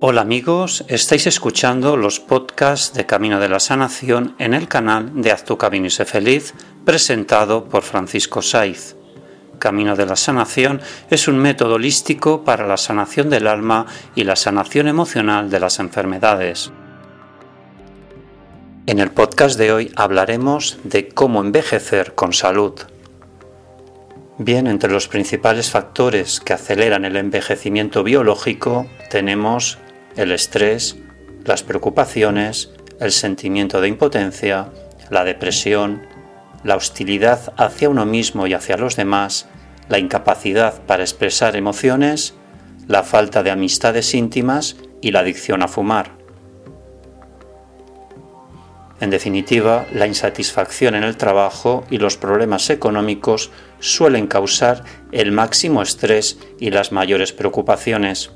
Hola amigos, estáis escuchando los podcasts de Camino de la Sanación en el canal de Haz tu Camino y feliz, presentado por Francisco Saiz. Camino de la Sanación es un método holístico para la sanación del alma y la sanación emocional de las enfermedades. En el podcast de hoy hablaremos de cómo envejecer con salud. Bien, entre los principales factores que aceleran el envejecimiento biológico tenemos el estrés, las preocupaciones, el sentimiento de impotencia, la depresión, la hostilidad hacia uno mismo y hacia los demás, la incapacidad para expresar emociones, la falta de amistades íntimas y la adicción a fumar. En definitiva, la insatisfacción en el trabajo y los problemas económicos suelen causar el máximo estrés y las mayores preocupaciones.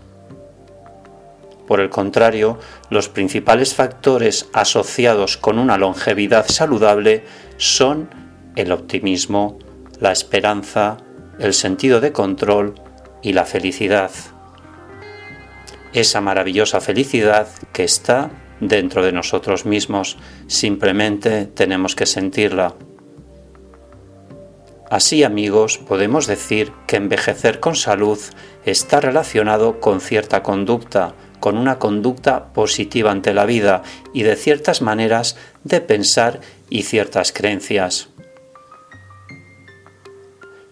Por el contrario, los principales factores asociados con una longevidad saludable son el optimismo, la esperanza, el sentido de control y la felicidad. Esa maravillosa felicidad que está dentro de nosotros mismos, simplemente tenemos que sentirla. Así amigos, podemos decir que envejecer con salud está relacionado con cierta conducta, con una conducta positiva ante la vida y de ciertas maneras de pensar y ciertas creencias.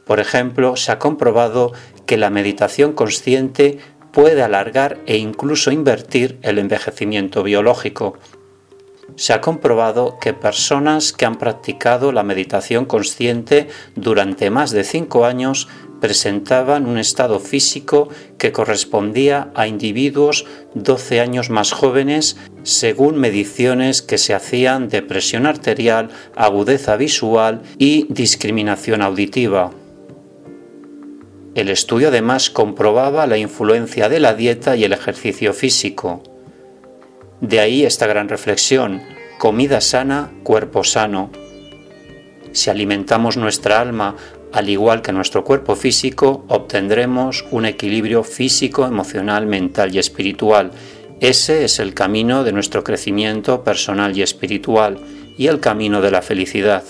Por ejemplo, se ha comprobado que la meditación consciente puede alargar e incluso invertir el envejecimiento biológico. Se ha comprobado que personas que han practicado la meditación consciente durante más de cinco años presentaban un estado físico que correspondía a individuos 12 años más jóvenes según mediciones que se hacían de presión arterial, agudeza visual y discriminación auditiva. El estudio además comprobaba la influencia de la dieta y el ejercicio físico. De ahí esta gran reflexión, comida sana, cuerpo sano. Si alimentamos nuestra alma al igual que nuestro cuerpo físico, obtendremos un equilibrio físico, emocional, mental y espiritual. Ese es el camino de nuestro crecimiento personal y espiritual y el camino de la felicidad.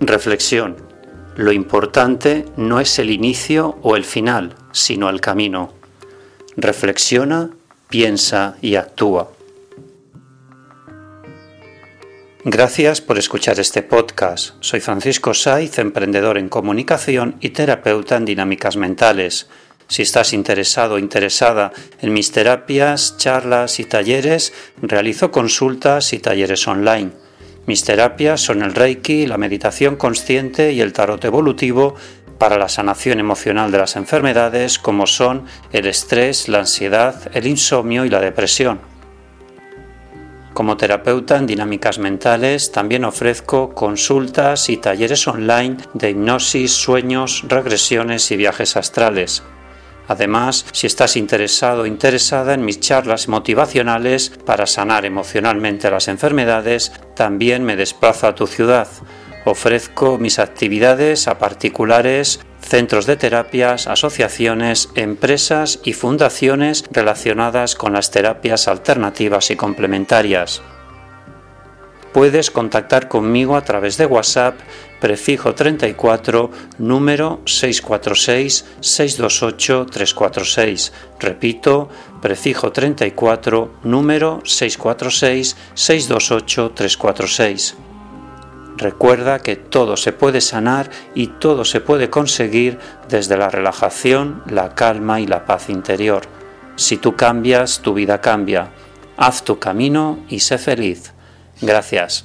Reflexión. Lo importante no es el inicio o el final, sino el camino. Reflexiona, piensa y actúa. Gracias por escuchar este podcast. Soy Francisco Saiz, emprendedor en comunicación y terapeuta en dinámicas mentales. Si estás interesado o interesada en mis terapias, charlas y talleres, realizo consultas y talleres online. Mis terapias son el Reiki, la meditación consciente y el tarot evolutivo para la sanación emocional de las enfermedades como son el estrés, la ansiedad, el insomnio y la depresión. Como terapeuta en dinámicas mentales también ofrezco consultas y talleres online de hipnosis, sueños, regresiones y viajes astrales. Además, si estás interesado o interesada en mis charlas motivacionales para sanar emocionalmente las enfermedades, también me desplazo a tu ciudad. Ofrezco mis actividades a particulares, centros de terapias, asociaciones, empresas y fundaciones relacionadas con las terapias alternativas y complementarias. Puedes contactar conmigo a través de WhatsApp prefijo 34, número 646-628-346. Repito, prefijo 34, número 646-628-346. Recuerda que todo se puede sanar y todo se puede conseguir desde la relajación, la calma y la paz interior. Si tú cambias, tu vida cambia. Haz tu camino y sé feliz. Gracias.